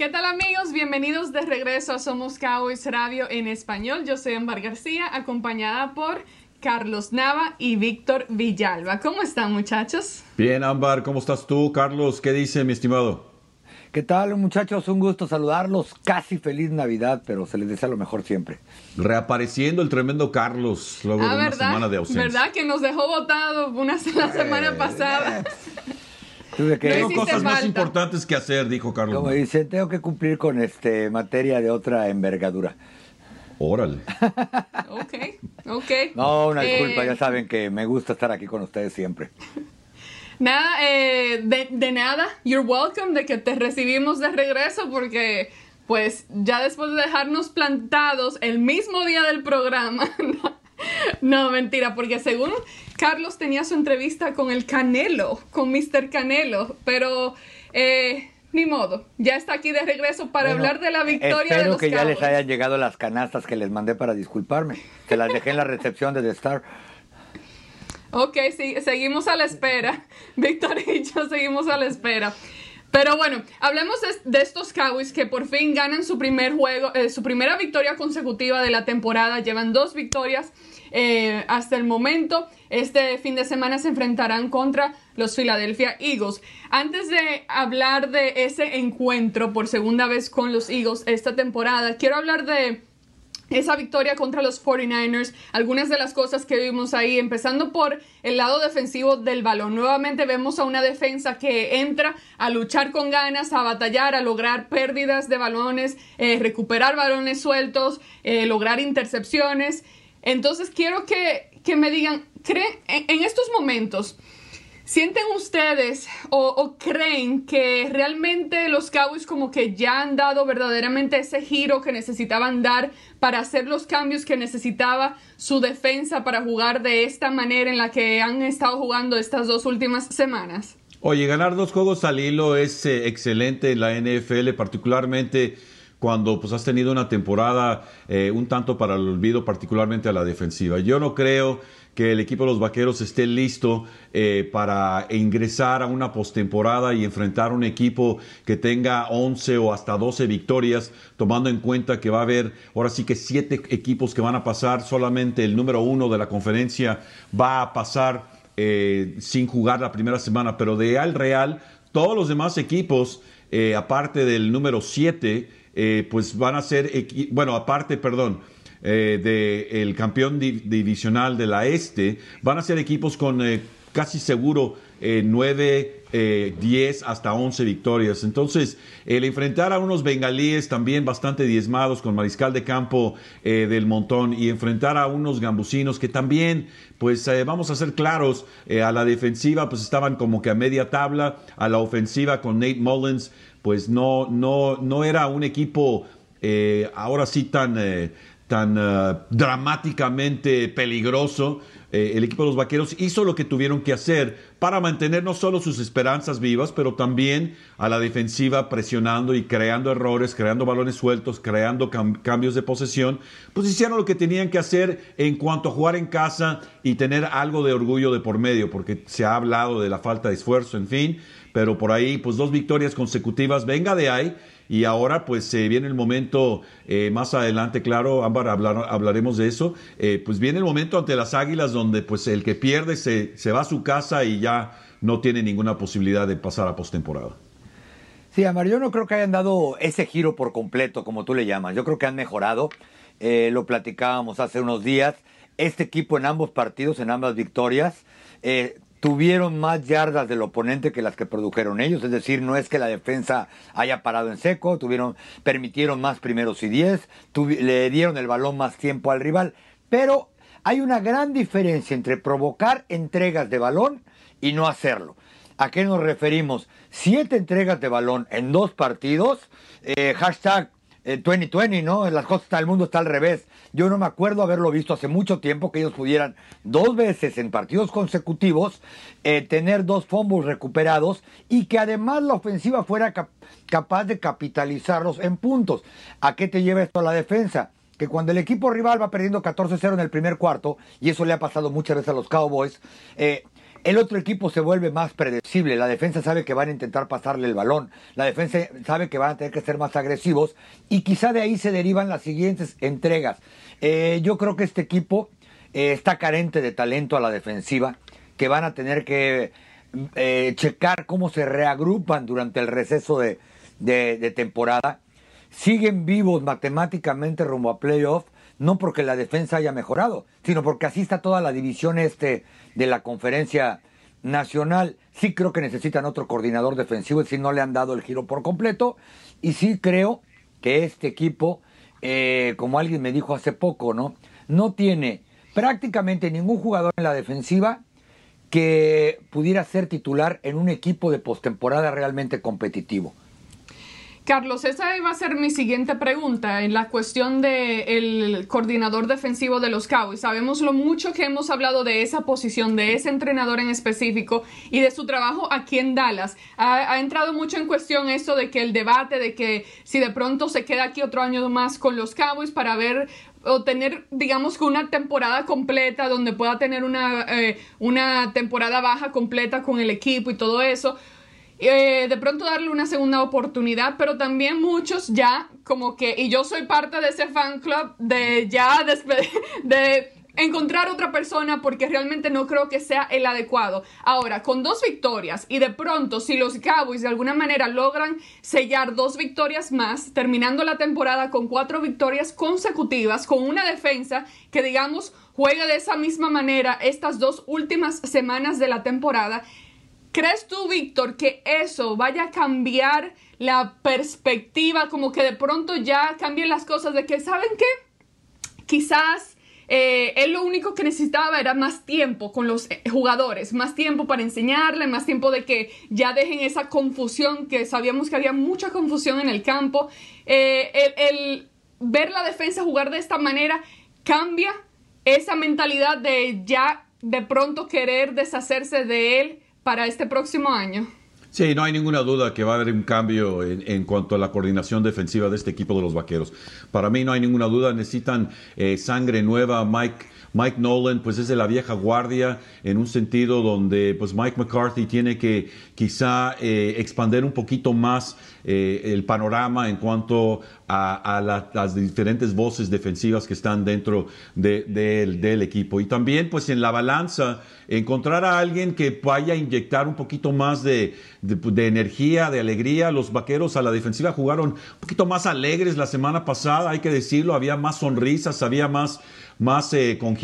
¿Qué tal amigos? Bienvenidos de regreso a Somos Cowboys Radio en español. Yo soy Ambar García, acompañada por Carlos Nava y Víctor Villalba. ¿Cómo están muchachos? Bien, Ámbar, ¿cómo estás tú? Carlos, ¿qué dice mi estimado? ¿Qué tal muchachos? Un gusto saludarlos. Casi feliz Navidad, pero se les desea lo mejor siempre. Reapareciendo el tremendo Carlos luego ah, de una semana de ausencia. ¿Verdad que nos dejó votado una la semana eh, pasada? tengo cosas más importantes que hacer, dijo Carlos. Como dice, tengo que cumplir con este materia de otra envergadura. Órale. ok, ok. No, una disculpa, ya eh, saben que me gusta estar aquí con ustedes siempre. Nada, eh, de, de, nada, you're welcome de que te recibimos de regreso porque pues ya después de dejarnos plantados el mismo día del programa, no, mentira, porque según Carlos tenía su entrevista con el Canelo, con Mr. Canelo, pero eh, ni modo, ya está aquí de regreso para hablar de la victoria de los que ya les hayan llegado las canastas que les mandé para disculparme, que las dejé en la recepción de The Star. Ok, sí, seguimos a la espera. Víctor y yo seguimos a la espera. Pero bueno, hablemos de, estos Cowboys que por fin ganan su primer juego, eh, su primera victoria consecutiva de la temporada. Llevan dos victorias eh, hasta el momento. Este fin de semana se enfrentarán contra los Philadelphia Eagles. Antes de hablar de ese encuentro por segunda vez con los Eagles esta temporada, quiero hablar de esa victoria contra los 49ers, algunas de las cosas que vimos ahí, empezando por el lado defensivo del balón. Nuevamente vemos a una defensa que entra a luchar con ganas, a batallar, a lograr pérdidas de balones, eh, recuperar balones sueltos, eh, lograr intercepciones. Entonces quiero que, me digan, ¿creen en, estos momentos? ¿Sienten ustedes o, creen que realmente los Cowboys como que ya han dado verdaderamente ese giro que necesitaban dar para hacer los cambios que necesitaba su defensa para jugar de esta manera en la que han estado jugando estas dos últimas semanas? Oye, ganar dos juegos al hilo es eh, excelente en la NFL, particularmente cuando pues has tenido una temporada eh, un tanto para el olvido, particularmente a la defensiva. Yo no creo que el equipo de los Vaqueros esté listo eh, para ingresar a una postemporada y enfrentar un equipo que tenga 11 o hasta 12 victorias, tomando en cuenta que va a haber ahora sí que siete equipos que van a pasar, solamente el número uno de la conferencia va a pasar eh, sin jugar la primera semana, pero de al real, todos los demás equipos, aparte del número 7, eh, pues van a ser, bueno, aparte, perdón, eh, del campeón divisional de la Este, van a ser equipos con eh, casi seguro 9, 10 hasta 11 victorias. Entonces, el enfrentar a unos bengalíes también bastante diezmados con mariscal de campo del montón y enfrentar a unos gambusinos que también, pues vamos a ser claros, a la defensiva pues estaban como que a media tabla, a la ofensiva con Nate Mullins pues no, no, no era un equipo eh, ahora sí tan, eh, tan eh, dramáticamente peligroso. el equipo de los Vaqueros hizo lo que tuvieron que hacer para mantener no solo sus esperanzas vivas, pero también a la defensiva presionando y creando errores, creando balones sueltos, creando cambios de posesión. Pues hicieron lo que tenían que hacer en cuanto a jugar en casa y tener algo de orgullo de por medio, porque se ha hablado de la falta de esfuerzo, en fin pero por ahí pues dos victorias consecutivas, venga de ahí. Y ahora pues se viene el momento, eh, más adelante, claro, Ámbar, hablaremos de eso, eh, pues viene el momento ante las Águilas donde pues el que pierde se, se va a su casa y ya no tiene ninguna posibilidad de pasar a postemporada. Sí, Amar, yo no creo que hayan dado ese giro por completo, como tú le llamas. Yo creo que han mejorado. Eh, lo platicábamos hace unos días. Este equipo en ambos partidos, en ambas victorias, tuvieron más yardas del oponente que las que produjeron ellos, es decir, no es que la defensa haya parado en seco, tuvieron, permitieron más primeros y diez, le dieron el balón más tiempo al rival, pero hay una gran diferencia entre provocar entregas de balón y no hacerlo. ¿A qué nos referimos? Siete entregas de balón en dos partidos, eh, hashtag 2020, eh, ¿no? Las cosas del mundo está al revés. Yo no me acuerdo haberlo visto hace mucho tiempo que ellos pudieran dos veces en partidos consecutivos eh, tener dos fumbles recuperados y que además la ofensiva fuera capaz de capitalizarlos en puntos. ¿A qué te lleva esto a la defensa? Que cuando el equipo rival va perdiendo 14-0 en el primer cuarto, y eso le ha pasado muchas veces a los Cowboys, eh, el otro equipo se vuelve más predecible. La defensa sabe que van a intentar pasarle el balón. La defensa sabe que van a tener que ser más agresivos. Y quizá de ahí se derivan las siguientes entregas. Eh, yo creo que este equipo eh, está carente de talento a la defensiva. Que van a tener que eh, checar cómo se reagrupan durante el receso de, temporada. Siguen vivos matemáticamente rumbo a playoff no porque la defensa haya mejorado, sino porque así está toda la división este de la conferencia nacional. Sí creo que necesitan otro coordinador defensivo, es decir, no le han dado el giro por completo. Y sí creo que este equipo, eh, como alguien me dijo hace poco, ¿no? No tiene prácticamente ningún jugador en la defensiva que pudiera ser titular en un equipo de postemporada realmente competitivo. Carlos, esa iba a ser mi siguiente pregunta en la cuestión del coordinador defensivo de los Cowboys. Sabemos lo mucho que hemos hablado de esa posición, de ese entrenador en específico y de su trabajo aquí en Dallas. Ha, entrado mucho en cuestión eso de que el debate de que si de pronto se queda aquí otro año más con los Cowboys para ver o tener, digamos una temporada completa donde pueda tener una, eh, una temporada baja completa con el equipo y todo eso eh, de pronto darle una segunda oportunidad, pero también muchos ya como que, y yo soy parte de ese fan club, de ya de encontrar otra persona porque realmente no creo que sea el adecuado. Ahora, con dos victorias y de pronto si los Cowboys de alguna manera logran sellar dos victorias más, terminando la temporada con cuatro victorias consecutivas, con una defensa que digamos juega de esa misma manera estas dos últimas semanas de la temporada, ¿Crees tú, Víctor, que eso vaya a cambiar la perspectiva, como que de pronto ya cambien las cosas de que, ¿saben qué? Quizás eh, él lo único que necesitaba era más tiempo con los eh, jugadores, más tiempo para enseñarle, más tiempo de que ya dejen esa confusión, que sabíamos que había mucha confusión en el campo. Eh, el ver la defensa jugar de esta manera cambia esa mentalidad de ya de pronto querer deshacerse de él para este próximo año. Sí, no hay ninguna duda que va a haber un cambio en, cuanto a la coordinación defensiva de este equipo de los Vaqueros. Para mí no hay ninguna duda, necesitan eh, sangre nueva. Mike Mike Nolan pues es de la vieja guardia en un sentido donde pues Mike McCarthy tiene que quizá eh, expander un poquito más eh, el panorama en cuanto a, las diferentes voces defensivas que están dentro del equipo. Y también pues en la balanza encontrar a alguien que vaya a inyectar un poquito más de, de, energía, de alegría. Los vaqueros a la defensiva jugaron un poquito más alegres la semana pasada, hay que decirlo, había más sonrisas, había más más eh, con,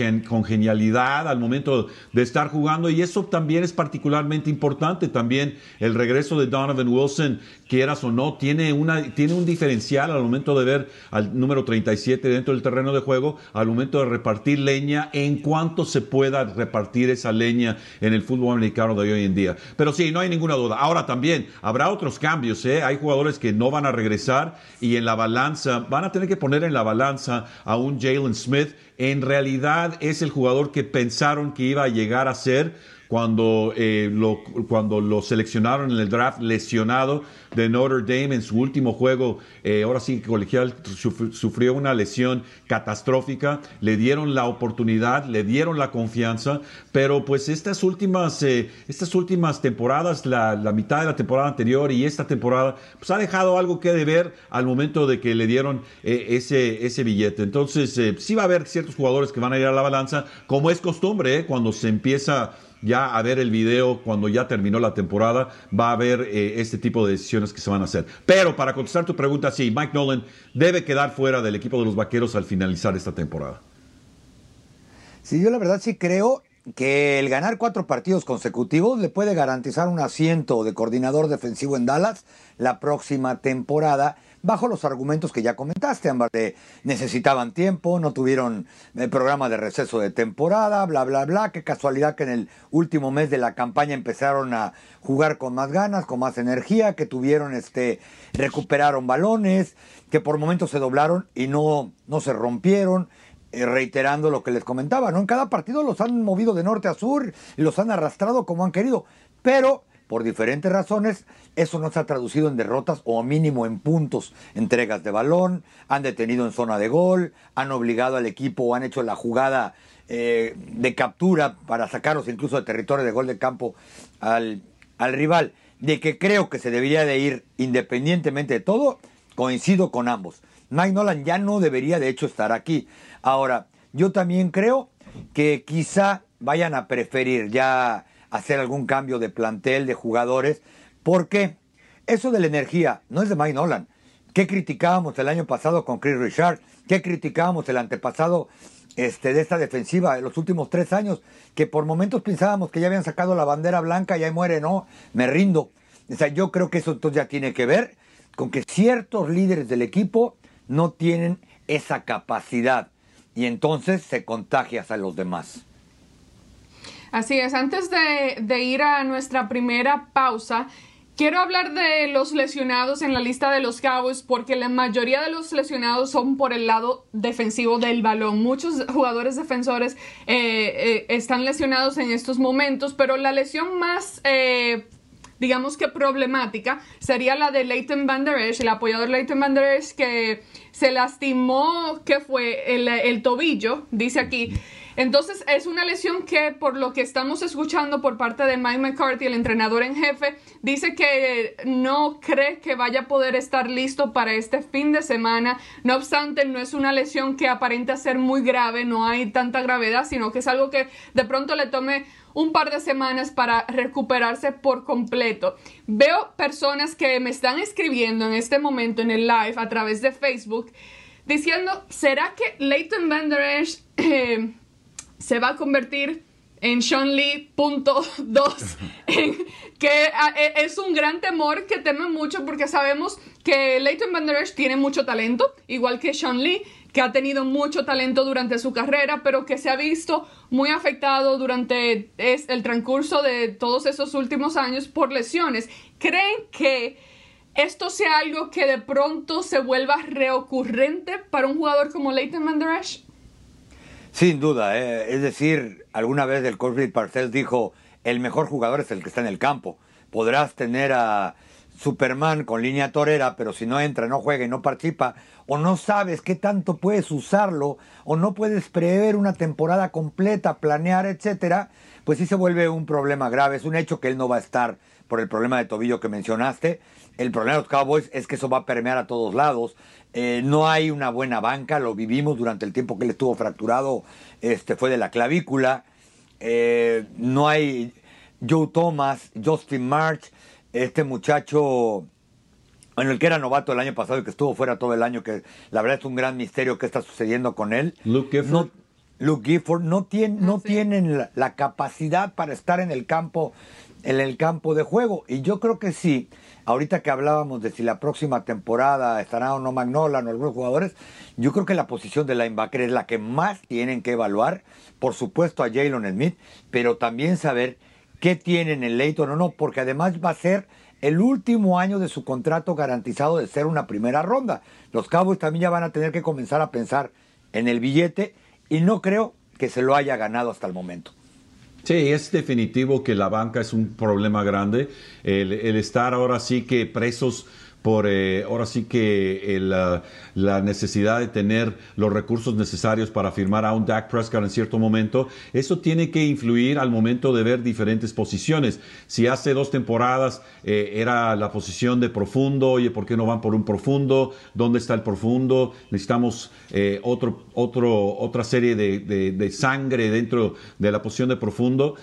genialidad al momento de estar jugando y eso también es particularmente importante. También el regreso de Donovan Wilson, quieras o no, tiene, una, tiene un diferencial al momento de ver al número 37 dentro del terreno de juego, al momento de repartir leña, en cuanto se pueda repartir esa leña en el fútbol americano de hoy en día. Pero sí, no hay ninguna duda. Ahora también habrá otros cambios. ¿eh? Hay jugadores que no van a regresar y en la balanza, van a tener que poner en la balanza a un Jalen Smith en realidad es el jugador que pensaron que iba a llegar a ser cuando, eh, lo, cuando lo seleccionaron en el draft lesionado de Notre Dame en su último juego, eh, ahora sí colegial, sufrió una lesión catastrófica, le dieron la oportunidad, le dieron la confianza, pero pues estas últimas, eh, estas últimas temporadas, la, mitad de la temporada anterior y esta temporada, pues ha dejado algo que deber al momento de que le dieron ese, ese billete. Entonces, sí va a haber ciertos jugadores que van a ir a la balanza, como es costumbre, cuando se empieza ya a ver el video cuando ya terminó la temporada, va a haber eh, este tipo de decisiones que se van a hacer. Pero para contestar tu pregunta, sí, Mike Nolan debe quedar fuera del equipo de los Vaqueros al finalizar esta temporada. Sí, yo la verdad sí creo que el ganar cuatro partidos consecutivos le puede garantizar un asiento de coordinador defensivo en Dallas la próxima temporada bajo los argumentos que ya comentaste, Ámbar, de necesitaban tiempo, no tuvieron el eh, programa de receso de temporada, bla, bla, bla. Qué casualidad que en el último mes de la campaña empezaron a jugar con más ganas, con más energía, que tuvieron, este, recuperaron balones, que por momentos se doblaron y no, no se rompieron reiterando lo que les comentaba, ¿no? En cada partido los han movido de norte a sur los han arrastrado como han querido, pero por diferentes razones, eso no se ha traducido en derrotas o mínimo en puntos, entregas de balón, han detenido en zona de gol, han obligado al equipo o han hecho la jugada eh, de captura para sacarlos incluso de territorio de gol de campo al, al rival. De que creo que se debería de ir independientemente de todo, coincido con ambos. Mike Nolan ya no debería de hecho estar aquí. Ahora, yo también creo que quizá vayan a preferir ya hacer algún cambio de plantel, de jugadores, porque eso de la energía no es de Mike Nolan. ¿Qué criticábamos el año pasado con Chris Richard? ¿Qué criticábamos el antepasado este, de esta defensiva en los últimos tres años? Que por momentos pensábamos que ya habían sacado la bandera blanca y ahí muere, no, me rindo. O sea, yo creo que eso entonces ya tiene que ver con que ciertos líderes del equipo no tienen esa capacidad y entonces se contagias a los demás. Así es, antes de, ir a nuestra primera pausa, Quiero hablar de los lesionados en la lista de los Cowboys porque la mayoría de los lesionados son por el lado defensivo del balón. Muchos jugadores defensores eh, eh, están lesionados en estos momentos, pero la lesión más, eh, digamos que problemática, sería la de Leighton Van Der Esch, el apoyador Leighton Van Der Esch que se lastimó, que fue el, el tobillo, dice aquí. Entonces es una lesión que por lo que estamos escuchando por parte de Mike McCarthy, el entrenador en jefe, dice que no cree que vaya a poder estar listo para este fin de semana. No obstante, no es una lesión que aparenta ser muy grave, no hay tanta gravedad, sino que es algo que de pronto le tome un par de semanas para recuperarse por completo. Veo personas que me están escribiendo en este momento en el live a través de Facebook diciendo, ¿será que Leighton Van Der Esch eh, se va a convertir en Sean Lee punto dos, que e, es un gran temor que temen mucho porque sabemos que Leighton Van Der Esch tiene mucho talento, igual que Sean Lee, que ha tenido mucho talento durante su carrera, pero que se ha visto muy afectado durante el transcurso de todos esos últimos años por lesiones. ¿Creen que esto sea algo que de pronto se vuelva reocurrente para un jugador como Leighton Van Der Esch? Sin duda, eh. es decir, alguna vez el Corbett Parcells dijo, el mejor jugador es el que está en el campo. Podrás tener a Superman con línea torera, pero si no entra, no juega y no participa, o no sabes qué tanto puedes usarlo, o no puedes prever una temporada completa, planear, etcétera, pues sí se vuelve un problema grave. Es un hecho que él no va a estar por el problema de tobillo que mencionaste. El problema de los Cowboys es que eso va a permear a todos lados. Eh, no hay una buena banca, lo vivimos durante el tiempo que él estuvo fracturado, este fue de la clavícula. Eh, no hay Joe Thomas, Justin March, este muchacho, bueno, el que era novato el año pasado y que estuvo fuera todo el año, que la verdad es un gran misterio qué está sucediendo con él. Luke Gifford. No, Luke Gifford no, no ah, tienen la, capacidad para estar en el campo, en el campo de juego. Y yo creo que sí Ahorita que hablábamos de si la próxima temporada estará o no Magnolan o algunos jugadores, yo creo que la posición de linebacker es la que más tienen que evaluar. Por supuesto a Jalen Smith, pero también saber qué tienen en Leighton o no, porque además va a ser el último año de su contrato garantizado de ser una primera ronda. Los Cowboys también ya van a tener que comenzar a pensar en el billete y no creo que se lo haya ganado hasta el momento. Sí, es definitivo que la banca es un problema grande. El, el estar ahora sí que presos por eh, ahora sí que la necesidad de tener los recursos necesarios para firmar a un Dak Prescott en cierto momento, eso tiene que influir al momento de ver diferentes posiciones. Si hace dos temporadas eh, era la posición de profundo, oye, ¿por qué no van por un profundo? ¿Dónde está el profundo? Necesitamos eh, otro, otro, otra serie de, de, sangre dentro de la posición de profundo.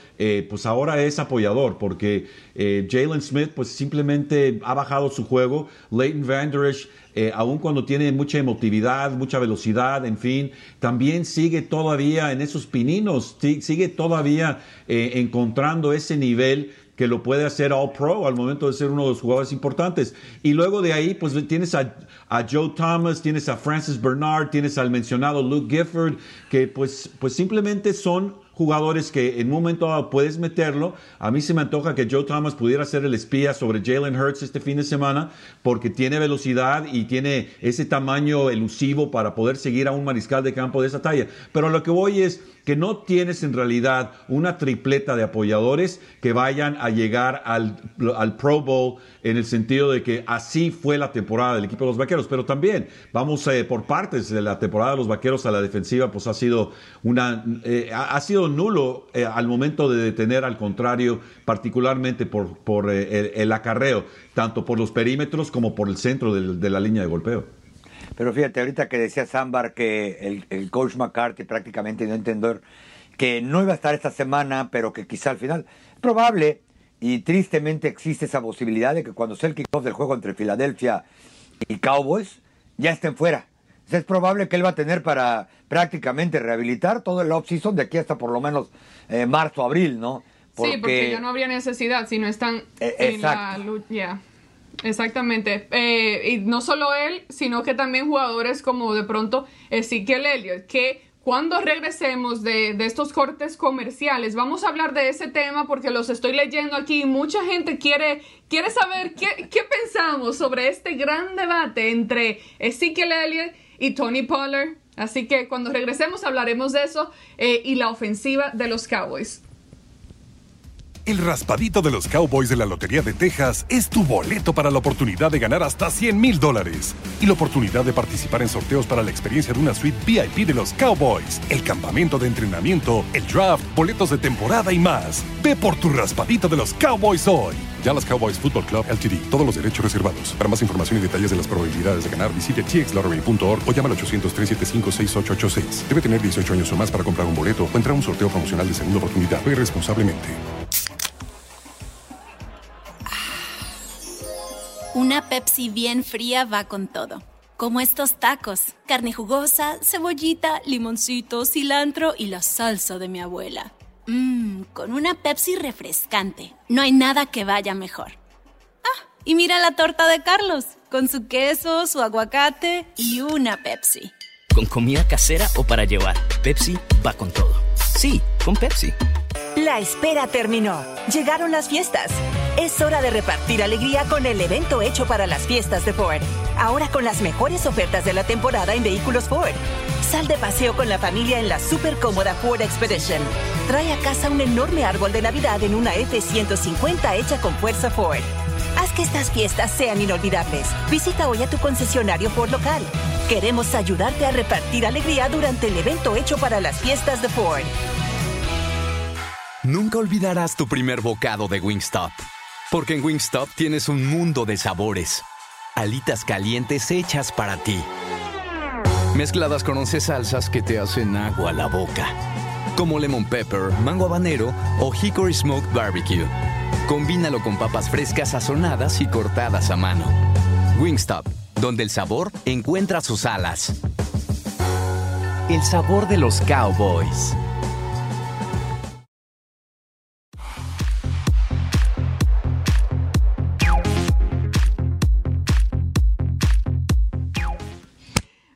pues ahora es apoyador porque Jalen Smith pues simplemente ha bajado su juego Leighton Vander Esch, eh, aun cuando tiene mucha emotividad, mucha velocidad, en fin, también sigue todavía en esos pininos, sigue todavía eh, encontrando ese nivel que lo puede hacer All Pro al momento de ser uno de los jugadores importantes. Y luego de ahí, pues tienes a, a, Joe Thomas, tienes a Francis Bernard, tienes al mencionado Luke Gifford, que pues, pues simplemente son jugadores que en un momento dado puedes meterlo. A mí se me antoja que Joe Thomas pudiera ser el espía sobre Jalen Hurts este fin de semana porque tiene velocidad y tiene ese tamaño elusivo para poder seguir a un mariscal de campo de esa talla. Pero lo que voy es que no tienes en realidad una tripleta de apoyadores que vayan a llegar al, Pro Bowl en el sentido de que así fue la temporada del equipo de los Vaqueros. Pero también vamos eh, por partes de la temporada de los Vaqueros a la defensiva, pues ha sido una eh, ha sido nulo eh, al momento de detener al contrario, particularmente por, por el, acarreo, tanto por los perímetros como por el centro de la línea de golpeo. Pero fíjate, ahorita que decía Sambar que el, coach McCarthy prácticamente dio a entender que no iba a estar esta semana, pero que quizá al final, probable y tristemente existe esa posibilidad de que cuando sea el kickoff del juego entre Filadelfia y Cowboys, ya estén fuera. es probable que él va a tener para prácticamente rehabilitar todo el off-season de aquí hasta por lo menos eh, marzo, abril, ¿no? sí, porque ya no habría necesidad si no están eh, en la lucha. Exactamente. Eh, y no solo él, sino que también jugadores como de pronto Ezequiel Elliott, que cuando regresemos de, estos cortes comerciales, vamos a hablar de ese tema porque los estoy leyendo aquí. Mucha gente quiere, quiere saber qué, qué pensamos sobre este gran debate entre Ezekiel Elliott y Tony Pollard. Así que cuando regresemos hablaremos de eso eh, y la ofensiva de los Cowboys. El raspadito de los Cowboys de la Lotería de Texas es tu boleto para la oportunidad de ganar hasta 100 mil dólares y la oportunidad de participar en sorteos para la experiencia de una suite VIP de los Cowboys, el campamento de entrenamiento, el draft, boletos de temporada y más. Ve por tu raspadito de los Cowboys hoy. Dallas Cowboys Football Club LTD. Todos los derechos reservados. Para más información y detalles de las probabilidades de ganar, visite txlottery.org o llama al 800-375-6886. Debe tener 18 años o más para comprar un boleto o entrar a un sorteo promocional de segunda oportunidad. Ve responsablemente. Una Pepsi bien fría va con todo. Como estos tacos, carne jugosa, cebollita, limoncito, cilantro y la salsa de mi abuela. Mmm, con una Pepsi refrescante. No hay nada que vaya mejor. Ah, y mira la torta de Carlos, con su queso, su aguacate y una Pepsi. Con comida casera o para llevar, Pepsi va con todo. Sí, con Pepsi. La espera terminó. Llegaron las fiestas. Es hora de repartir alegría con el evento hecho para las fiestas de Ford. Ahora con las mejores ofertas de la temporada en vehículos Ford. Sal de paseo con la familia en la super cómoda Ford Expedition. Trae a casa un enorme árbol de Navidad en una F-150 hecha con fuerza Ford. Haz que estas fiestas sean inolvidables. Visita hoy a tu concesionario Ford local. Queremos ayudarte a repartir alegría durante el evento hecho para las fiestas de Ford. Nunca olvidarás tu primer bocado de Wingstop. Porque en Wingstop tienes un mundo de sabores. Alitas calientes hechas para ti. Mezcladas con 11 salsas que te hacen agua a la boca. Como lemon pepper, mango habanero o hickory smoked barbecue. Combínalo con papas frescas sazonadas y cortadas a mano. Wingstop, donde el sabor encuentra sus alas. El sabor de los cowboys.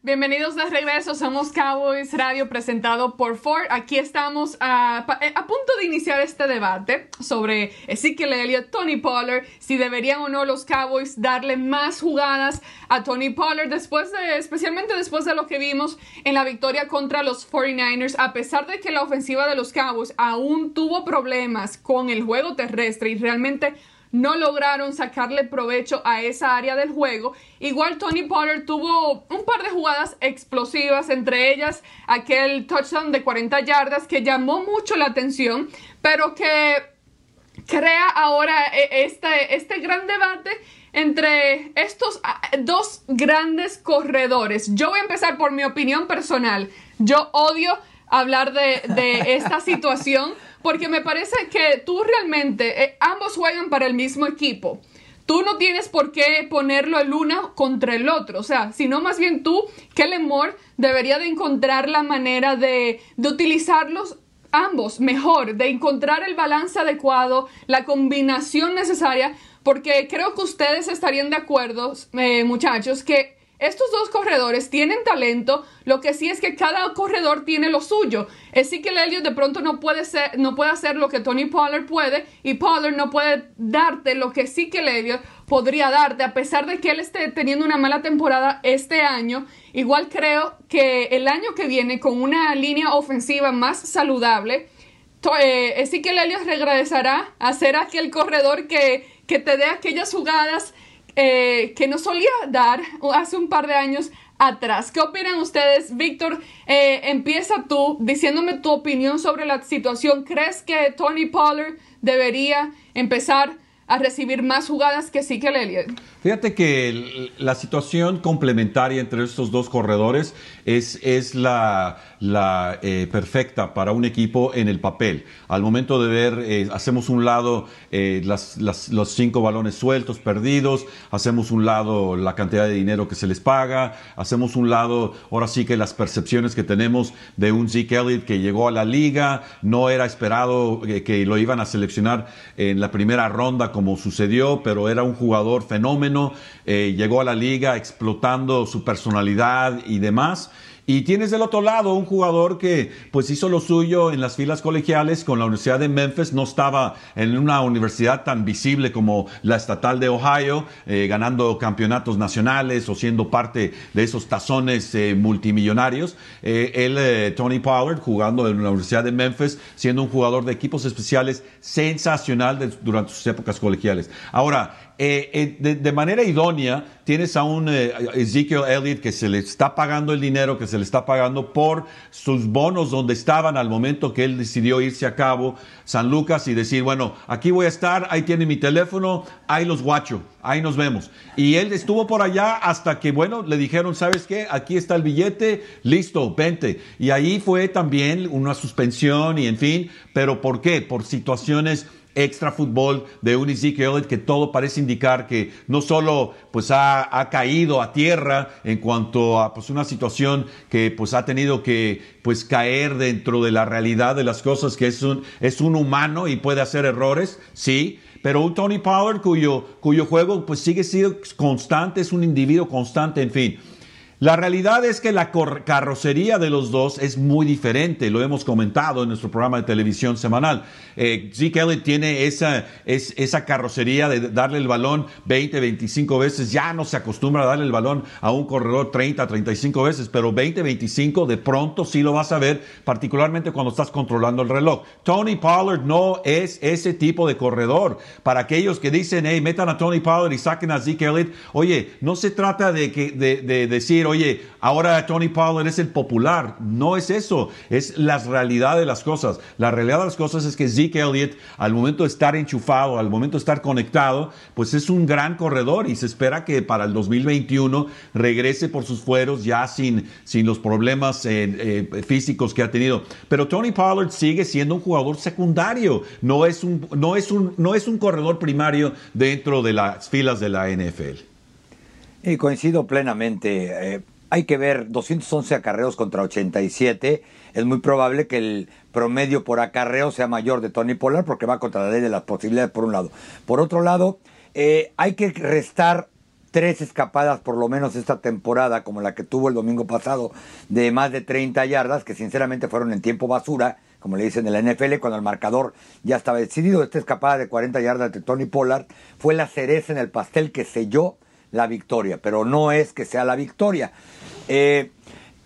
Bienvenidos de regreso, somos Cowboys Radio presentado por Ford. Aquí estamos a, eh, a, punto de iniciar este debate sobre Ezekiel Elliott, Tony Pollard, si deberían o no los Cowboys darle más jugadas a Tony Pollard después de, especialmente después de lo que vimos en la victoria contra los 49ers, a pesar de que la ofensiva de los Cowboys aún tuvo problemas con el juego terrestre y realmente no lograron sacarle provecho a esa área del juego. Igual Tony Pollard tuvo un par de jugadas explosivas, entre ellas aquel touchdown de 40 yardas que llamó mucho la atención, pero que crea ahora e, este, este gran debate entre estos ah, dos grandes corredores. Yo voy a empezar por mi opinión personal. Yo odio hablar de, de esta situación porque me parece que tú realmente, eh, ambos juegan para el mismo equipo. tú no tienes por qué ponerlo el uno contra el otro, o sea, sino más bien tú, Kellen Moore, debería de encontrar la manera de, de utilizarlos ambos mejor, de encontrar el balance adecuado, la combinación necesaria, porque creo que ustedes estarían de acuerdo, eh, muchachos, que estos dos corredores tienen talento, lo que sí es que cada corredor tiene lo suyo. Ezekiel Elliott de pronto no puede, ser, no puede hacer lo que Tony Pollard puede y Pollard no puede darte lo que Ezekiel Elliott podría darte, a pesar de que él esté teniendo una mala temporada este año. Igual creo que el año que viene, con una línea ofensiva más saludable, eh, Ezekiel Elliott regresará a ser aquel corredor que, que te dé aquellas jugadas eh, que nos solía dar hace un par de años atrás. ¿Qué opinan ustedes? Víctor, eh, empieza tú diciéndome tu opinión sobre la situación. ¿Crees que Tony Pollard debería empezar a recibir más jugadas que sí que Elliott? Fíjate que la situación complementaria entre estos dos corredores es, es la, la eh, perfecta para un equipo en el papel. Al momento de ver, eh, hacemos un lado eh, los cinco balones sueltos, perdidos, hacemos un lado la cantidad de dinero que se les paga, hacemos un lado, ahora sí que las percepciones que tenemos de un Zeke Elliott que llegó a la liga, no era esperado que lo iban a seleccionar en la primera ronda como sucedió, pero era un jugador fenómeno llegó a la liga explotando su personalidad y demás. Y tienes del otro lado un jugador que pues hizo lo suyo en las filas colegiales con la Universidad de Memphis, no estaba en una universidad tan visible como la estatal de Ohio, eh, ganando campeonatos nacionales o siendo parte de esos tazones eh, multimillonarios. él, Tony Pollard, jugando en la Universidad de Memphis, siendo un jugador de equipos especiales sensacional durante sus épocas colegiales. Ahora, eh, eh, de, manera idónea tienes a un eh, Ezekiel Elliott que se le está pagando el dinero que se le está pagando por sus bonos donde estaban al momento que él decidió irse a cabo San Lucas y decir, bueno, aquí voy a estar, ahí tiene mi teléfono, ahí los guacho, ahí nos vemos. Y él estuvo por allá hasta que, bueno, le dijeron, ¿sabes qué? Aquí está el billete, listo, vente. Y ahí fue también una suspensión y en fin, pero ¿por qué? Por situaciones extra fútbol de un Ezekiel que todo parece indicar que no solo pues ha, caído a tierra en cuanto a pues una situación que pues ha tenido que pues caer dentro de la realidad de las cosas que es un, es un humano y puede hacer errores, sí, pero un Tony Pollard cuyo, cuyo juego pues sigue siendo constante, es un individuo constante, en fin. La realidad es que la carrocería de los dos es muy diferente, lo hemos comentado en nuestro programa de televisión semanal. Eh, Zeke Elliott tiene esa, es, esa carrocería de darle el balón 20, 25 veces, ya no se acostumbra a darle el balón a un corredor 30, 35 veces, pero 20, 25 de pronto sí lo vas a ver, particularmente cuando estás controlando el reloj. Tony Pollard no es ese tipo de corredor. Para aquellos que dicen, hey, metan a Tony Pollard y saquen a Zeke Elliott, oye, no se trata de, que, de decir, oye, ahora Tony Pollard es el popular. No es eso, es la realidad de las cosas. La realidad de las cosas es que Zeke Elliott, al momento de estar enchufado, al momento de estar conectado, pues es un gran corredor y se espera que para el 2021 regrese por sus fueros ya sin, sin los problemas eh, eh, físicos que ha tenido. Pero Tony Pollard sigue siendo un jugador secundario, no es un, no es un, no es un corredor primario dentro de las filas de la NFL. Y coincido plenamente. Eh, hay que ver 211 acarreos contra 87. Es muy probable que el promedio por acarreo sea mayor de Tony Pollard porque va contra la ley de las posibilidades por un lado. Por otro lado, eh, hay que restar tres escapadas por lo menos esta temporada, como la que tuvo el domingo pasado, de más de 30 yardas, que sinceramente fueron en tiempo basura, como le dicen en la NFL, cuando el marcador ya estaba decidido. Esta escapada de 40 yardas de Tony Pollard fue la cereza en el pastel que selló la victoria, pero no es que sea la victoria. Eh,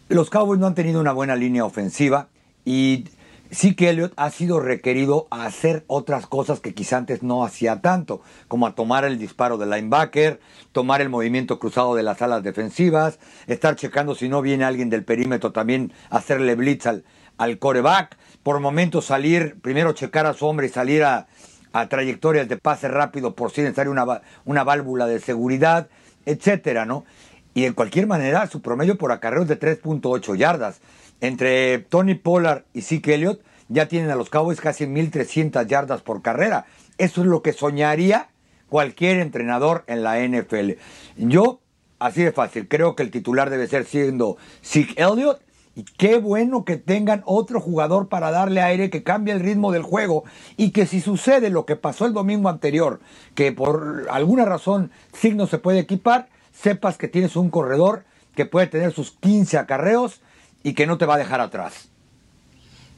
los Cowboys no han tenido una buena línea ofensiva y sí que Elliott ha sido requerido a hacer otras cosas que quizá antes no hacía tanto, como a tomar el disparo del linebacker, tomar el movimiento cruzado de las alas defensivas, estar checando si no viene alguien del perímetro también hacerle blitz al, al coreback, por momentos salir, primero checar a su hombre y salir a, a trayectorias de pase rápido por si necesario una, una válvula de seguridad, etcétera, ¿no? Y en cualquier manera, su promedio por acarreos de 3.8 yardas. Entre Tony Pollard y Zeke Elliott ya tienen a los Cowboys casi 1.300 yardas por carrera. Eso es lo que soñaría cualquier entrenador en la NFL. Yo, así de fácil, creo que el titular debe ser siendo Zeke Elliott. Y qué bueno que tengan otro jugador para darle aire que cambie el ritmo del juego y que si sucede lo que pasó el domingo anterior, que por alguna razón Zeke no se puede equipar, sepas que tienes un corredor que puede tener sus 15 acarreos y que no te va a dejar atrás.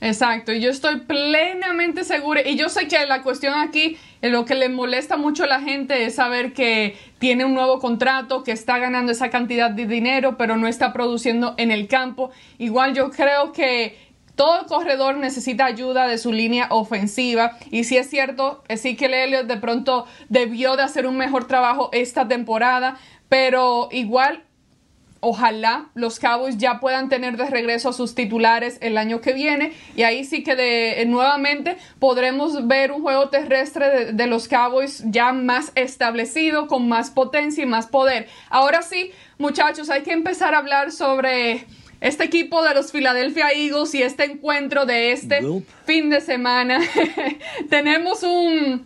Exacto, y yo estoy plenamente segura, y yo sé que la cuestión aquí, eh, lo que le molesta mucho a la gente es saber que tiene un nuevo contrato, que está ganando esa cantidad de dinero, pero no está produciendo en el campo. Igual yo creo que todo corredor necesita ayuda de su línea ofensiva y si es cierto, que Elliott de pronto debió de hacer un mejor trabajo esta temporada, pero igual ojalá los Cowboys ya puedan tener de regreso a sus titulares el año que viene y ahí sí que de, eh, nuevamente podremos ver un juego terrestre de, los Cowboys ya más establecido, con más potencia y más poder. Ahora sí, muchachos, hay que empezar a hablar sobre este equipo de los Philadelphia Eagles y este encuentro de este fin de semana. Tenemos un,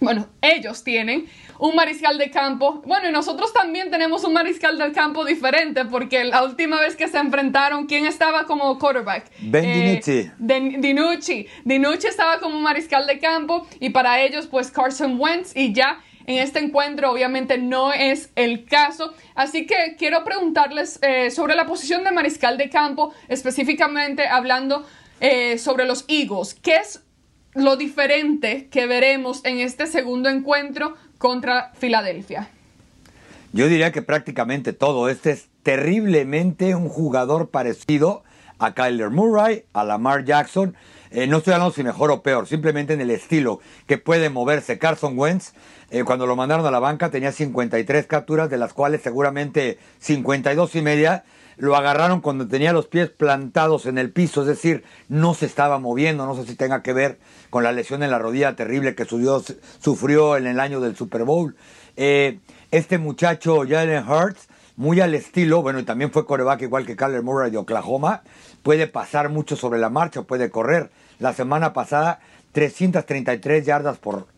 bueno, ellos tienen un mariscal de campo. Bueno, y nosotros también tenemos un mariscal del campo diferente, porque la última vez que se enfrentaron, ¿quién estaba como quarterback? Ben eh, Dinucci. Dinucci estaba como mariscal de campo, y para ellos, pues Carson Wentz, y ya en este encuentro obviamente no es el caso. Así que quiero preguntarles eh, sobre la posición de mariscal de campo, específicamente hablando eh, sobre los Eagles. ¿Qué es lo diferente que veremos en este segundo encuentro contra Filadelfia? Yo diría que prácticamente todo. Este es terriblemente un jugador parecido a Kyler Murray, a Lamar Jackson. Eh, no estoy hablando si mejor o peor, simplemente en el estilo que puede moverse Carson Wentz. Eh, cuando lo mandaron a la banca tenía 53 capturas, de las cuales seguramente 52 y media lo agarraron cuando tenía los pies plantados en el piso, es decir, no se estaba moviendo, no sé si tenga que ver con la lesión en la rodilla terrible que sufrió en el año del Super Bowl. Eh, este muchacho Jalen Hurts, muy al estilo, bueno, y también fue coreback igual que Kyler Murray de Oklahoma, puede pasar mucho sobre la marcha, puede correr. La semana pasada, 333 yardas por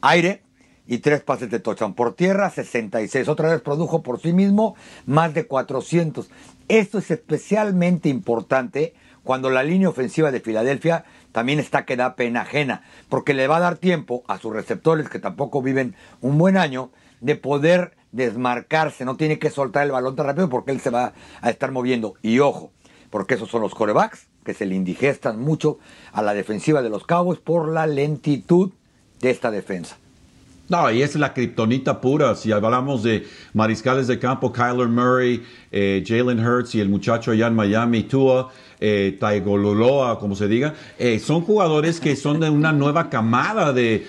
aire, y tres pases de touchdown. Por tierra, 66. Otra vez produjo por sí mismo más de 400. Esto es especialmente importante cuando la línea ofensiva de Filadelfia también está que da pena ajena, porque le va a dar tiempo a sus receptores, que tampoco viven un buen año, de poder desmarcarse. No tiene que soltar el balón tan rápido porque él se va a estar moviendo. Y ojo, porque esos son los corebacks que se le indigestan mucho a la defensiva de los Cowboys por la lentitud de esta defensa. No, y es la kriptonita pura. Si hablamos de mariscales de campo, Kyler Murray, eh, Jalen Hurts y el muchacho allá en Miami, Tua, eh, Taigololoa, como se diga, eh, son jugadores que son de una nueva camada de,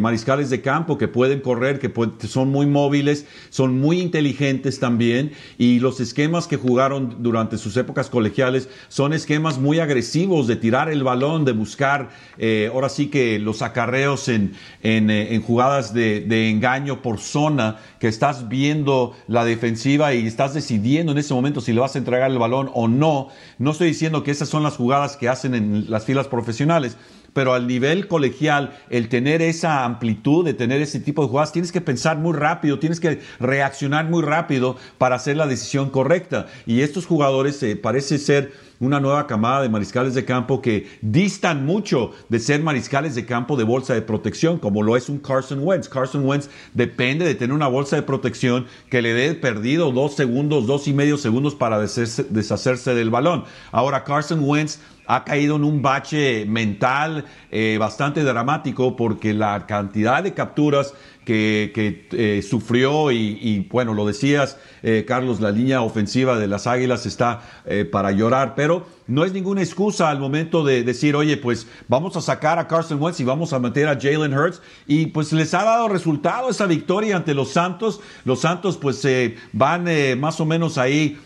mariscales de campo que pueden correr, que son muy móviles, son muy inteligentes también y los esquemas que jugaron durante sus épocas colegiales son esquemas muy agresivos de tirar el balón, de buscar eh, ahora sí que los acarreos eh, en jugadas de, de engaño por zona, que estás viendo la defensiva y estás decidiendo en ese momento si le vas a entregar el balón o no no estoy diciendo que esas son las jugadas que hacen en las filas profesionales, pero al nivel colegial, el tener esa amplitud, de tener ese tipo de jugadas, tienes que pensar muy rápido, tienes que reaccionar muy rápido para hacer la decisión correcta. Y estos jugadores eh, parece ser una nueva camada de mariscales de campo que distan mucho de ser mariscales de campo de bolsa de protección, como lo es un Carson Wentz. Carson Wentz depende de tener una bolsa de protección que le dé perdido dos segundos, dos y medio segundos para deshacerse, del balón. Ahora Carson Wentz ha caído en un bache mental eh, bastante dramático porque la cantidad de capturas que, eh, sufrió y, bueno, lo decías, eh, Carlos, la línea ofensiva de las Águilas está eh, para llorar, pero no es ninguna excusa al momento de decir, oye, pues vamos a sacar a Carson Wentz y vamos a meter a Jalen Hurts y pues les ha dado resultado esa victoria ante los Santos. Los Santos pues van más o menos ahí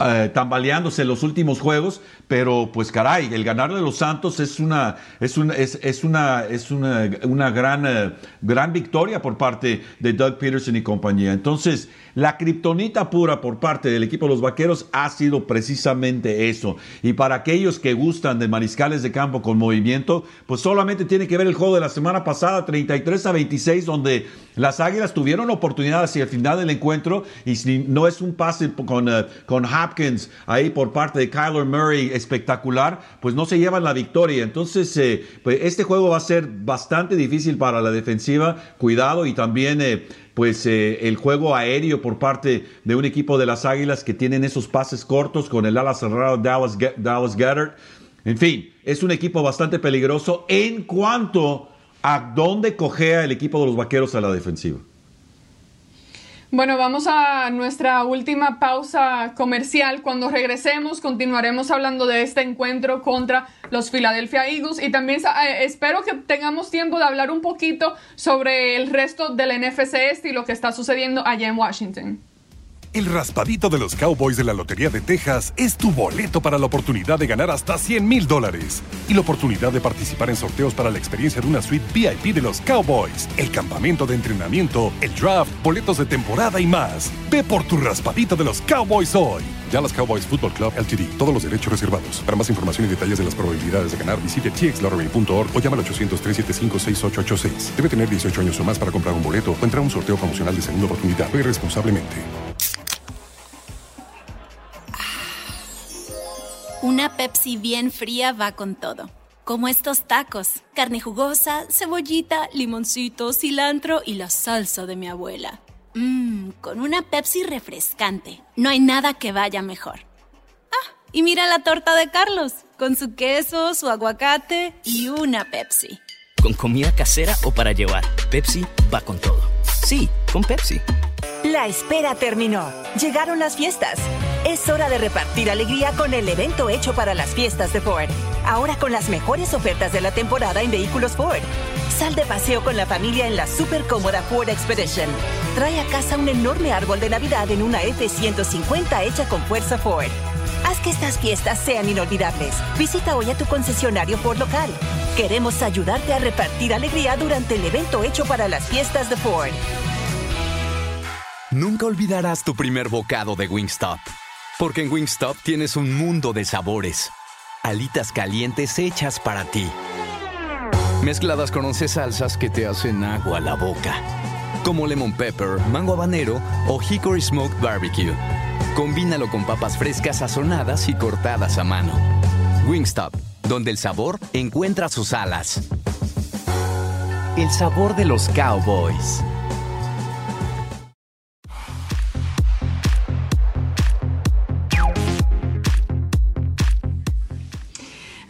eh, tambaleándose los últimos juegos, pero pues caray, el ganarle a los Santos es una, es una, es, una, es una, una gran, eh, gran victoria por parte de Doug Peterson y compañía. Entonces, la kriptonita pura por parte del equipo de los Vaqueros ha sido precisamente eso. Y para aquellos que gustan de mariscales de campo con movimiento, pues solamente tiene que ver el juego de la semana pasada, 33 a 26, donde las Águilas tuvieron oportunidad hacia el final del encuentro y si no es un pase con, eh, con Hopkins ahí por parte de Kyler Murray espectacular, pues no se llevan la victoria. Entonces, eh, pues este juego va a ser bastante difícil para la defensiva. Cuidado y también... Eh, pues el juego aéreo por parte de un equipo de las Águilas que tienen esos pases cortos con el ala cerrado Dallas, Dallas. En fin, es un equipo bastante peligroso en cuanto a dónde cogea el equipo de los vaqueros a la defensiva. Bueno, vamos a nuestra última pausa comercial. Cuando regresemos, continuaremos hablando de este encuentro contra los Philadelphia Eagles y también eh, espero que tengamos tiempo de hablar un poquito sobre el resto del NFC este y lo que está sucediendo allá en Washington. El raspadito de los Cowboys de la Lotería de Texas es tu boleto para la oportunidad de ganar hasta 100 mil dólares y la oportunidad de participar en sorteos para la experiencia de una suite VIP de los Cowboys, el campamento de entrenamiento, el draft, boletos de temporada y más. Ve por tu raspadito de los Cowboys hoy. Dallas Cowboys Football Club LTD. Todos los derechos reservados. Para más información y detalles de las probabilidades de ganar, visite txlottery.org o llama al 800-375-6886. Debe tener 18 años o más para comprar un boleto o entrar a un sorteo promocional de segunda oportunidad. Ve responsablemente. Una Pepsi bien fría va con todo. Como estos tacos, carne jugosa, cebollita, limoncito, cilantro y la salsa de mi abuela. Mmm, con una Pepsi refrescante. No hay nada que vaya mejor. Ah, y mira la torta de Carlos, con su queso, su aguacate y una Pepsi. Con comida casera o para llevar, Pepsi va con todo. Sí, con Pepsi. La espera terminó. Llegaron las fiestas. Es hora de repartir alegría con el evento hecho para las fiestas de Ford. Ahora con las mejores ofertas de la temporada en vehículos Ford. Sal de paseo con la familia en la súper cómoda Ford Expedition. Trae a casa un enorme árbol de Navidad en una F-150 hecha con fuerza Ford. Haz que estas fiestas sean inolvidables. Visita hoy a tu concesionario Ford local. Queremos ayudarte a repartir alegría durante el evento hecho para las fiestas de Ford. Nunca olvidarás tu primer bocado de Wingstop. Porque en Wingstop tienes un mundo de sabores. Alitas calientes hechas para ti. Mezcladas con 11 salsas que te hacen agua a la boca. Como lemon pepper, mango habanero o hickory smoked barbecue. Combínalo con papas frescas sazonadas y cortadas a mano. Wingstop, donde el sabor encuentra sus alas. El sabor de los cowboys.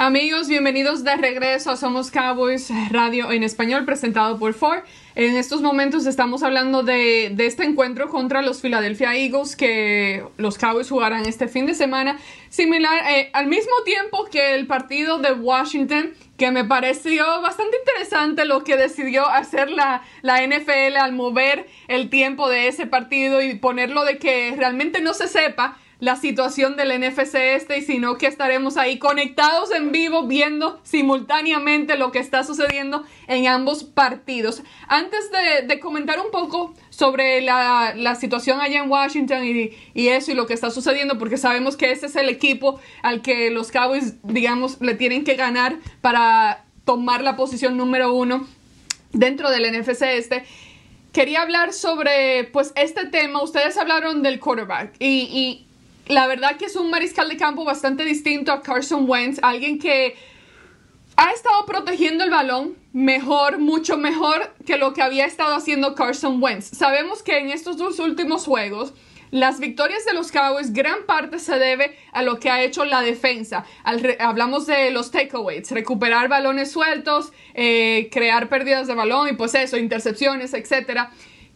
Amigos, bienvenidos de regreso a Somos Cowboys Radio en español presentado por Ford. En estos momentos estamos hablando de, este encuentro contra los Philadelphia Eagles que los Cowboys jugarán este fin de semana, similar eh, al mismo tiempo que el partido de Washington, que me pareció bastante interesante lo que decidió hacer la, la NFL al mover el tiempo de ese partido y ponerlo de que realmente no se sepa la situación del NFC este, sino que estaremos ahí conectados en vivo viendo simultáneamente lo que está sucediendo en ambos partidos. Antes de, comentar un poco sobre la, situación allá en Washington y, y, eso y lo que está sucediendo, porque sabemos que ese es el equipo al que los Cowboys, digamos, le tienen que ganar para tomar la posición número uno dentro del NFC este quería hablar sobre pues este tema. Ustedes hablaron del quarterback y, la verdad que es un mariscal de campo bastante distinto a Carson Wentz, alguien que ha estado protegiendo el balón mejor, mucho mejor que lo que había estado haciendo Carson Wentz. Sabemos que en estos dos últimos juegos, las victorias de los Cowboys gran parte se debe a lo que ha hecho la defensa. hablamos de los takeaways, recuperar balones sueltos, eh, crear pérdidas de balón y pues eso, intercepciones, etcétera.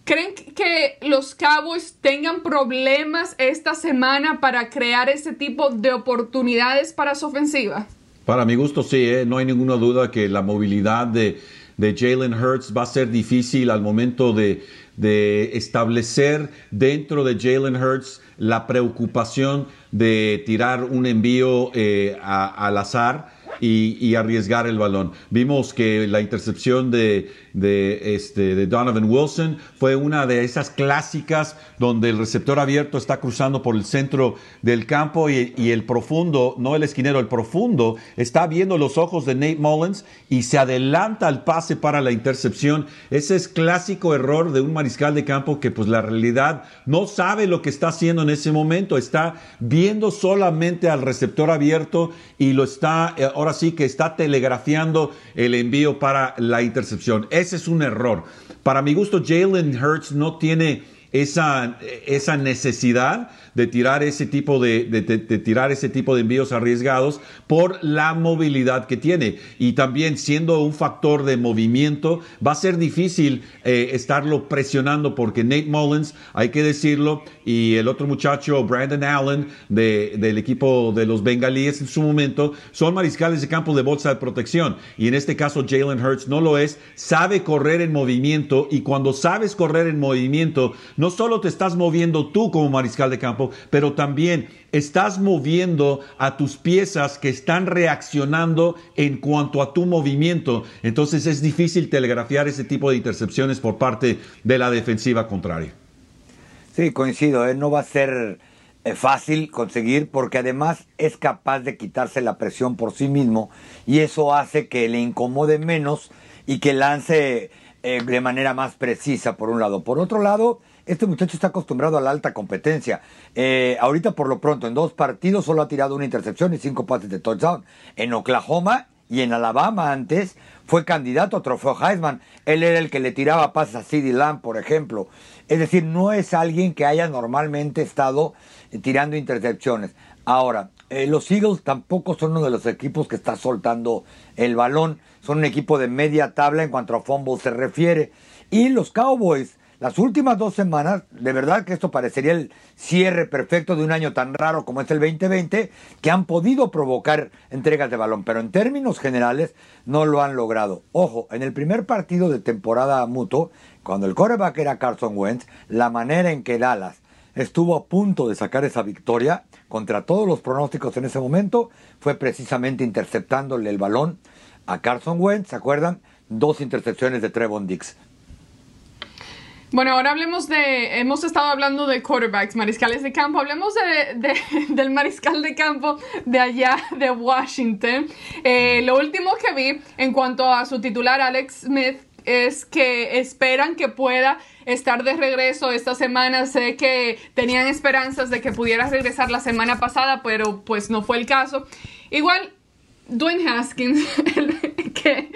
¿Creen que los Cowboys tengan problemas esta semana para crear ese tipo de oportunidades para su ofensiva? Para mi gusto sí, ¿eh? no hay ninguna duda que la movilidad de, de Jalen Hurts va a ser difícil al momento de, de establecer dentro de Jalen Hurts la preocupación de tirar un envío eh, al azar y, arriesgar el balón. Vimos que la intercepción de, de, este, de Donovan Wilson fue una de esas clásicas donde el receptor abierto está cruzando por el centro del campo y, y, el profundo, no el esquinero, el profundo, está viendo los ojos de Nate Mullins y se adelanta al pase para la intercepción. Ese es clásico error de un mariscal de campo que pues la realidad no sabe lo que está haciendo en ese momento, está viendo solamente al receptor abierto y lo está eh, ahora sí que está telegrafiando el envío para la intercepción. Ese es un error. Para mi gusto, Jalen Hurts no tiene esa, esa necesidad de tirar ese tipo de, tirar ese tipo de envíos arriesgados por la movilidad que tiene. Y también siendo un factor de movimiento va a ser difícil eh, estarlo presionando porque Nate Mullins hay que decirlo y el otro muchacho Brandon Allen del equipo de los bengalíes en su momento son mariscales de campo de bolsa de protección. Y en este caso Jalen Hurts no lo es. Sabe correr en movimiento y cuando sabes correr en movimiento no solo te estás moviendo tú como mariscal de campo pero también estás moviendo a tus piezas que están reaccionando en cuanto a tu movimiento. Entonces es difícil telegrafiar ese tipo de intercepciones por parte de la defensiva contraria. Sí, coincido, ¿eh? no va a ser eh, fácil conseguir porque además es capaz de quitarse la presión por sí mismo y eso hace que le incomode menos y que lance eh, de manera más precisa por un lado. Por otro lado, este muchacho está acostumbrado a la alta competencia. Eh, ahorita, por lo pronto, en dos partidos solo ha tirado una intercepción y cinco pases de touchdown. En Oklahoma y en Alabama antes fue candidato a trofeo Heisman. Él era el que le tiraba pases a CeeDee Lamb, por ejemplo. Es decir, no es alguien que haya normalmente estado eh, tirando intercepciones. Ahora, eh, los Eagles tampoco son uno de los equipos que está soltando el balón. Son un equipo de media tabla en cuanto a fumble se refiere. Y los Cowboys las últimas dos semanas, de verdad que esto parecería el cierre perfecto de un año tan raro como es el 2020, que han podido provocar entregas de balón, pero en términos generales no lo han logrado. Ojo, en el primer partido de temporada mutuo, cuando el quarterback era Carson Wentz, la manera en que Dallas estuvo a punto de sacar esa victoria contra todos los pronósticos en ese momento fue precisamente interceptándole el balón a Carson Wentz, ¿se acuerdan? Dos intercepciones de Trevon Dix. Bueno, ahora hablemos de, hemos estado hablando de quarterbacks, mariscales de campo, hablemos de, del mariscal de campo de allá de Washington. Eh, lo último que vi en cuanto a su titular, Alex Smith, es que esperan que pueda estar de regreso esta semana. Sé que tenían esperanzas de que pudiera regresar la semana pasada, pero pues no fue el caso. Igual, Dwayne Haskins, que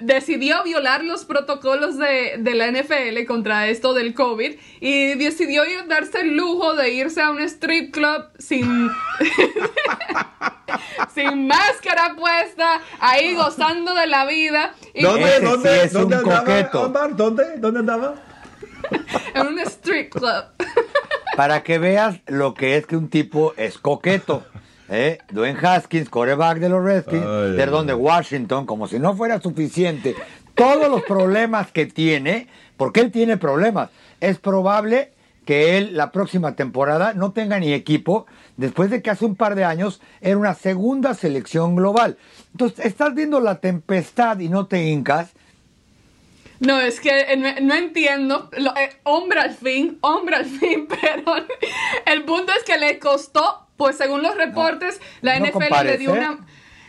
decidió violar los protocolos de, la NFL contra esto del COVID y decidió darse el lujo de irse a un strip club sin, sin máscara puesta, ahí gozando de la vida. ¿Dónde, dónde, ¿dónde andaba, ¿Dónde? ¿Dónde andaba? en un strip club. Para que veas lo que es que un tipo es coqueto. ¿Eh? Dwayne Haskins, coreback de los Redskins, perdón, de Washington, como si no fuera suficiente. Todos los problemas que tiene, porque él tiene problemas, es probable que él la próxima temporada no tenga ni equipo, después de que hace un par de años era una segunda selección global. Entonces, estás viendo la tempestad y no te hincas. No, es que no, entiendo. Eh, hombre al fin, hombre al fin, pero el punto es que le costó pues según los reportes, la NFL le dio una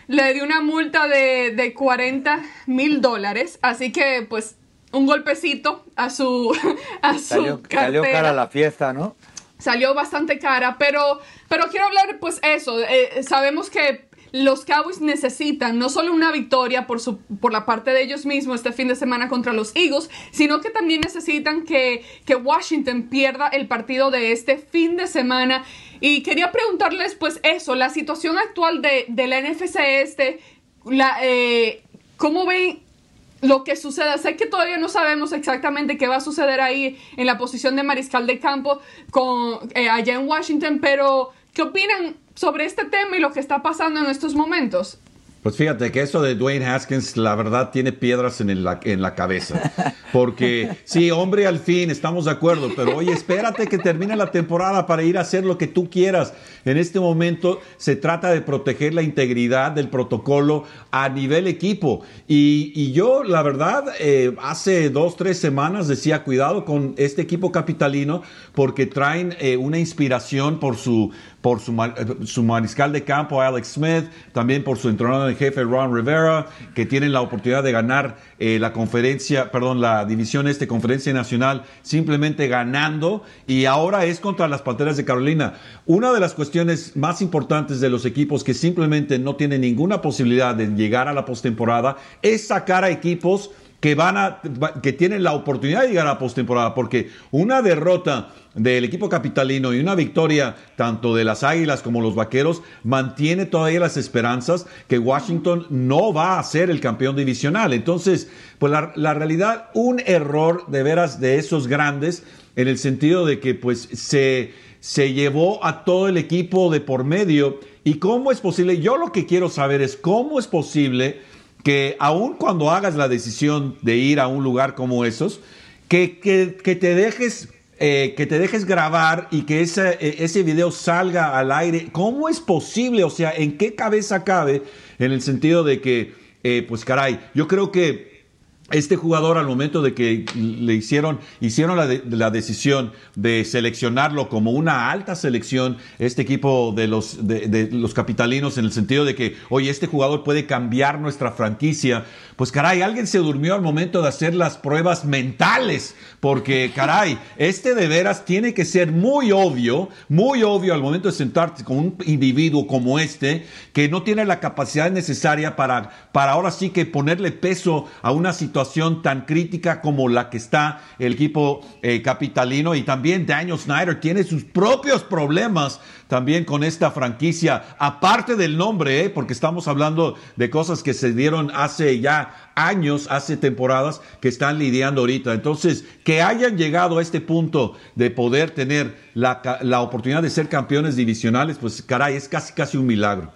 le dio una multa de, de 40 mil dólares. Así que, pues, un golpecito a su, a su salió, Salió cara la fiesta, ¿no? Salió bastante cara, pero, pero quiero hablar, pues, eso. Eh, sabemos que los Cowboys necesitan no solo una victoria por, su, por la parte de ellos mismos este fin de semana contra los Eagles, sino que también necesitan que, que Washington pierda el partido de este fin de semana. Y quería preguntarles, pues eso, la situación actual de, de la NFC este, la, eh, ¿cómo ven lo que suceda. Sé que todavía no sabemos exactamente qué va a suceder ahí en la posición de mariscal de campo con, eh, allá en Washington, pero ¿qué opinan sobre este tema y lo que está pasando en estos momentos? Pues fíjate que eso de Dwayne Haskins, la verdad, tiene piedras en, la, cabeza. Porque sí, hombre, al fin, estamos de acuerdo, pero oye, espérate que termine la temporada para ir a hacer lo que tú quieras. En este momento se trata de proteger la integridad del protocolo a nivel equipo. Y, yo, la verdad, eh, hace dos, tres semanas decía, cuidado con este equipo capitalino, porque traen eh, una inspiración por su por su, su, mariscal de campo Alex Smith, también por su entrenador en jefe Ron Rivera, que tienen la oportunidad de ganar eh, la conferencia, perdón, la división este, conferencia nacional, simplemente ganando, y ahora es contra las Panteras de Carolina. Una de las cuestiones más importantes de los equipos que simplemente no tienen ninguna posibilidad de llegar a la postemporada es sacar a equipos que van a que tienen la oportunidad de llegar a la postemporada porque una derrota del equipo capitalino y una victoria tanto de las Águilas como los Vaqueros mantiene todavía las esperanzas que Washington no va a ser el campeón divisional. Entonces, pues la, realidad, un error de veras de esos grandes en el sentido de que pues se, se llevó a todo el equipo de por medio. ¿Y cómo es posible? Yo lo que quiero saber es cómo es posible que aun cuando hagas la decisión de ir a un lugar como esos, que, que te dejes eh, que te dejes grabar y que ese, eh, ese video salga al aire. ¿Cómo es posible? O sea, ¿en qué cabeza cabe? En el sentido de que, eh, pues caray, yo creo que este jugador al momento de que le hicieron, hicieron la, decisión de seleccionarlo como una alta selección, este equipo de los, de, los capitalinos, en el sentido de que, oye, este jugador puede cambiar nuestra franquicia, pues caray, alguien se durmió al momento de hacer las pruebas mentales, porque caray, este de veras tiene que ser muy obvio, muy obvio al momento de sentarte con un individuo como este, que no tiene la capacidad necesaria para, para ahora sí que ponerle peso a una situación tan crítica como la que está el equipo eh, capitalino y también Daniel Snyder tiene sus propios problemas también con esta franquicia, aparte del nombre, eh, porque estamos hablando de cosas que se dieron hace ya años, hace temporadas, que están lidiando ahorita. Entonces, que hayan llegado a este punto de poder tener la, la oportunidad de ser campeones divisionales, pues caray, es casi casi un milagro.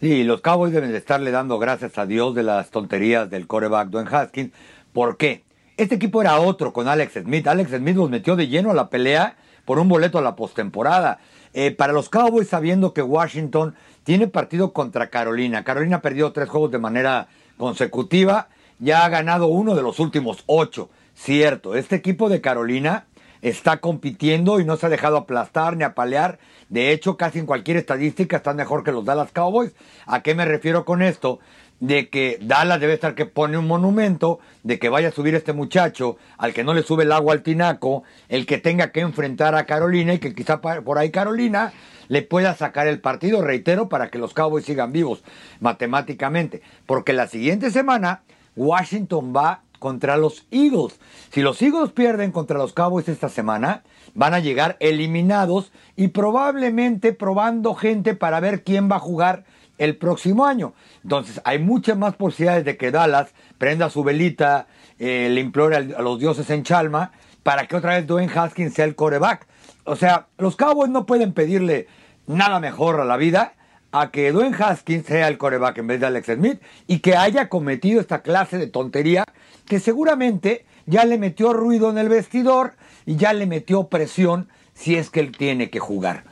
Sí, los Cowboys deben de estarle dando gracias a Dios de las tonterías del coreback Dwayne Haskins. ¿Por qué? Este equipo era otro con Alex Smith. Alex Smith los metió de lleno a la pelea por un boleto a la postemporada. Eh, para los Cowboys, sabiendo que Washington tiene partido contra Carolina. Carolina perdió tres juegos de manera consecutiva. Ya ha ganado uno de los últimos ocho. Cierto, este equipo de Carolina está compitiendo y no se ha dejado aplastar ni apalear. De hecho, casi en cualquier estadística están mejor que los Dallas Cowboys. ¿A qué me refiero con esto? De que Dallas debe estar que pone un monumento, de que vaya a subir este muchacho, al que no le sube el agua al tinaco, el que tenga que enfrentar a Carolina y que quizá por ahí Carolina le pueda sacar el partido, reitero, para que los Cowboys sigan vivos matemáticamente. Porque la siguiente semana Washington va contra los Eagles. Si los Eagles pierden contra los Cowboys esta semana, van a llegar eliminados y probablemente probando gente para ver quién va a jugar el próximo año. Entonces hay muchas más posibilidades de que Dallas prenda su velita, eh, le implore a los dioses en Chalma para que otra vez Dwayne Haskins sea el coreback. O sea, los Cowboys no pueden pedirle nada mejor a la vida a que Dwayne Haskins sea el coreback en vez de Alex Smith y que haya cometido esta clase de tontería que seguramente ya le metió ruido en el vestidor y ya le metió presión si es que él tiene que jugar.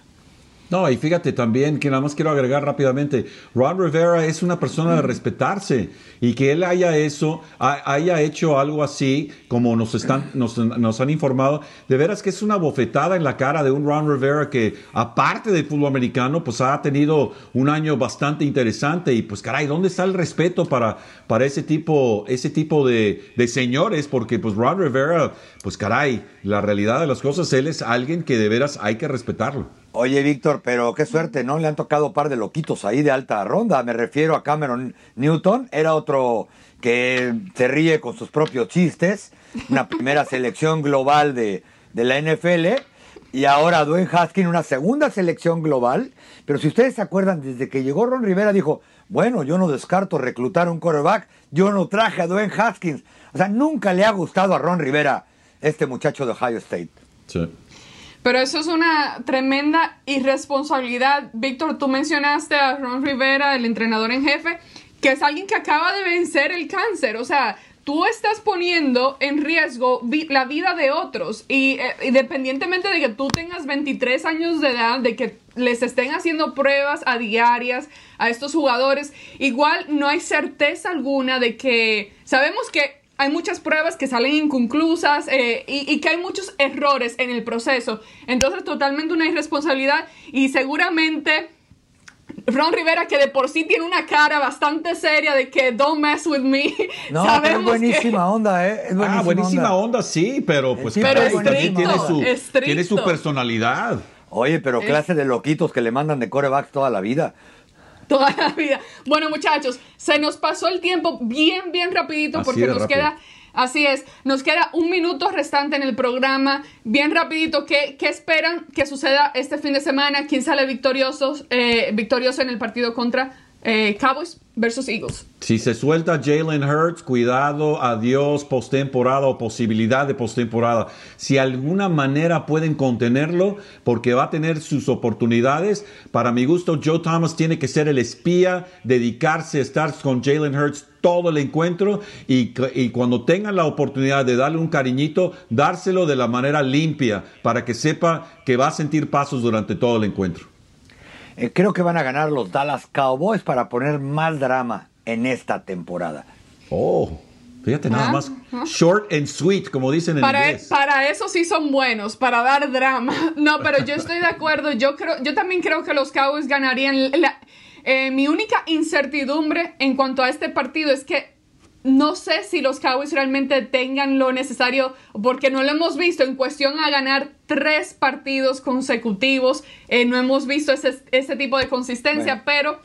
No, y fíjate también que nada más quiero agregar rápidamente, Ron Rivera es una persona de respetarse y que él haya eso, haya hecho algo así, como nos están, nos, han informado, de veras que es una bofetada en la cara de un Ron Rivera que aparte del fútbol americano, pues ha tenido un año bastante interesante y pues caray, ¿dónde está el respeto para, para ese tipo, ese tipo de, de señores? Porque pues Ron Rivera, pues caray, la realidad de las cosas, él es alguien que de veras hay que respetarlo. Oye, Víctor, pero qué suerte, ¿no? Le han tocado un par de loquitos ahí de alta ronda. Me refiero a Cameron Newton, era otro que se ríe con sus propios chistes. Una primera selección global de, de la NFL. Y ahora Dwayne Haskins, una segunda selección global. Pero si ustedes se acuerdan, desde que llegó Ron Rivera dijo, bueno, yo no descarto reclutar un quarterback. Yo no traje a Dwayne Haskins. O sea, nunca le ha gustado a Ron Rivera este muchacho de Ohio State. Sí. Pero eso es una tremenda irresponsabilidad. Víctor, tú mencionaste a Ron Rivera, el entrenador en jefe, que es alguien que acaba de vencer el cáncer. O sea, tú estás poniendo en riesgo la vida de otros y eh, independientemente de que tú tengas 23 años de edad, de que les estén haciendo pruebas a diarias a estos jugadores, igual no hay certeza alguna de que sabemos que hay muchas pruebas que salen inconclusas eh, y, y, que hay muchos errores en el proceso. Entonces, totalmente una irresponsabilidad y seguramente Ron Rivera, que de por sí tiene una cara bastante seria de que don't mess with me. No, es buenísima onda, ¿eh? Es buenísima ah, buenísima onda. sí, pero pues pero estricto, tiene, su, tiene su personalidad. Oye, pero clase de loquitos que le mandan de corebacks toda la vida. Toda la vida. Bueno, muchachos, se nos pasó el tiempo bien, bien rapidito porque nos queda Así es, nos queda un minuto restante en el programa. Bien rapidito, ¿qué, qué esperan que suceda este fin de semana? ¿Quién sale victorioso, eh, victorioso en el partido contra eh, Cowboys versus Eagles. Si se suelta Jalen Hurts, cuidado, adiós, postemporada o posibilidad de postemporada. Si alguna manera pueden contenerlo, porque va a tener sus oportunidades. Para mi gusto, Joe Thomas tiene que ser el espía, dedicarse a estar con Jalen Hurts todo el encuentro y, y, cuando tengan la oportunidad de darle un cariñito, dárselo de la manera limpia para que sepa que va a sentir pasos durante todo el encuentro. Eh, creo que van a ganar los Dallas Cowboys para poner más drama en esta temporada. Oh, fíjate nada ah, más. Short and sweet, como dicen en para, inglés. Para eso sí son buenos, para dar drama. No, pero yo estoy de acuerdo. Yo creo, yo también creo que los Cowboys ganarían. Eh, mi única incertidumbre en cuanto a este partido es que no sé si los Cowboys realmente tengan lo necesario, porque no lo hemos visto en cuestión a ganar tres partidos consecutivos. Eh, no hemos visto ese, ese tipo de consistencia, pero...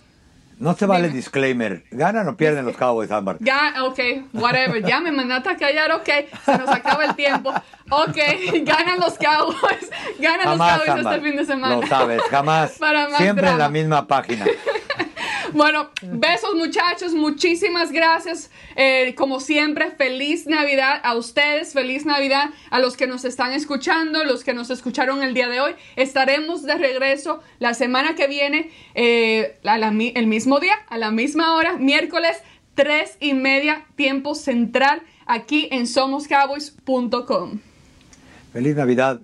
No se vale disclaimer. ¿Ganan o pierden los Cowboys, Ámbar? Ya, ok, whatever. Ya me mandaste a callar, ok. Se nos acaba el tiempo. Ok, ganan los Cowboys. Ganan los Cowboys este fin de semana. Lo sabes, jamás. Siempre en la misma página. Bueno, besos muchachos, muchísimas gracias. Eh, como siempre, feliz Navidad a ustedes, feliz Navidad a los que nos están escuchando, los que nos escucharon el día de hoy. Estaremos de regreso la semana que viene, eh, el mismo día, a la misma hora, miércoles, tres y media, tiempo central, aquí en somoscowboys.com. Feliz Navidad.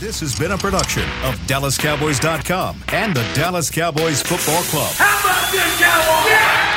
This has been a production of DallasCowboys.com and the Dallas Cowboys Football Club. How about this, Cowboys? Yeah!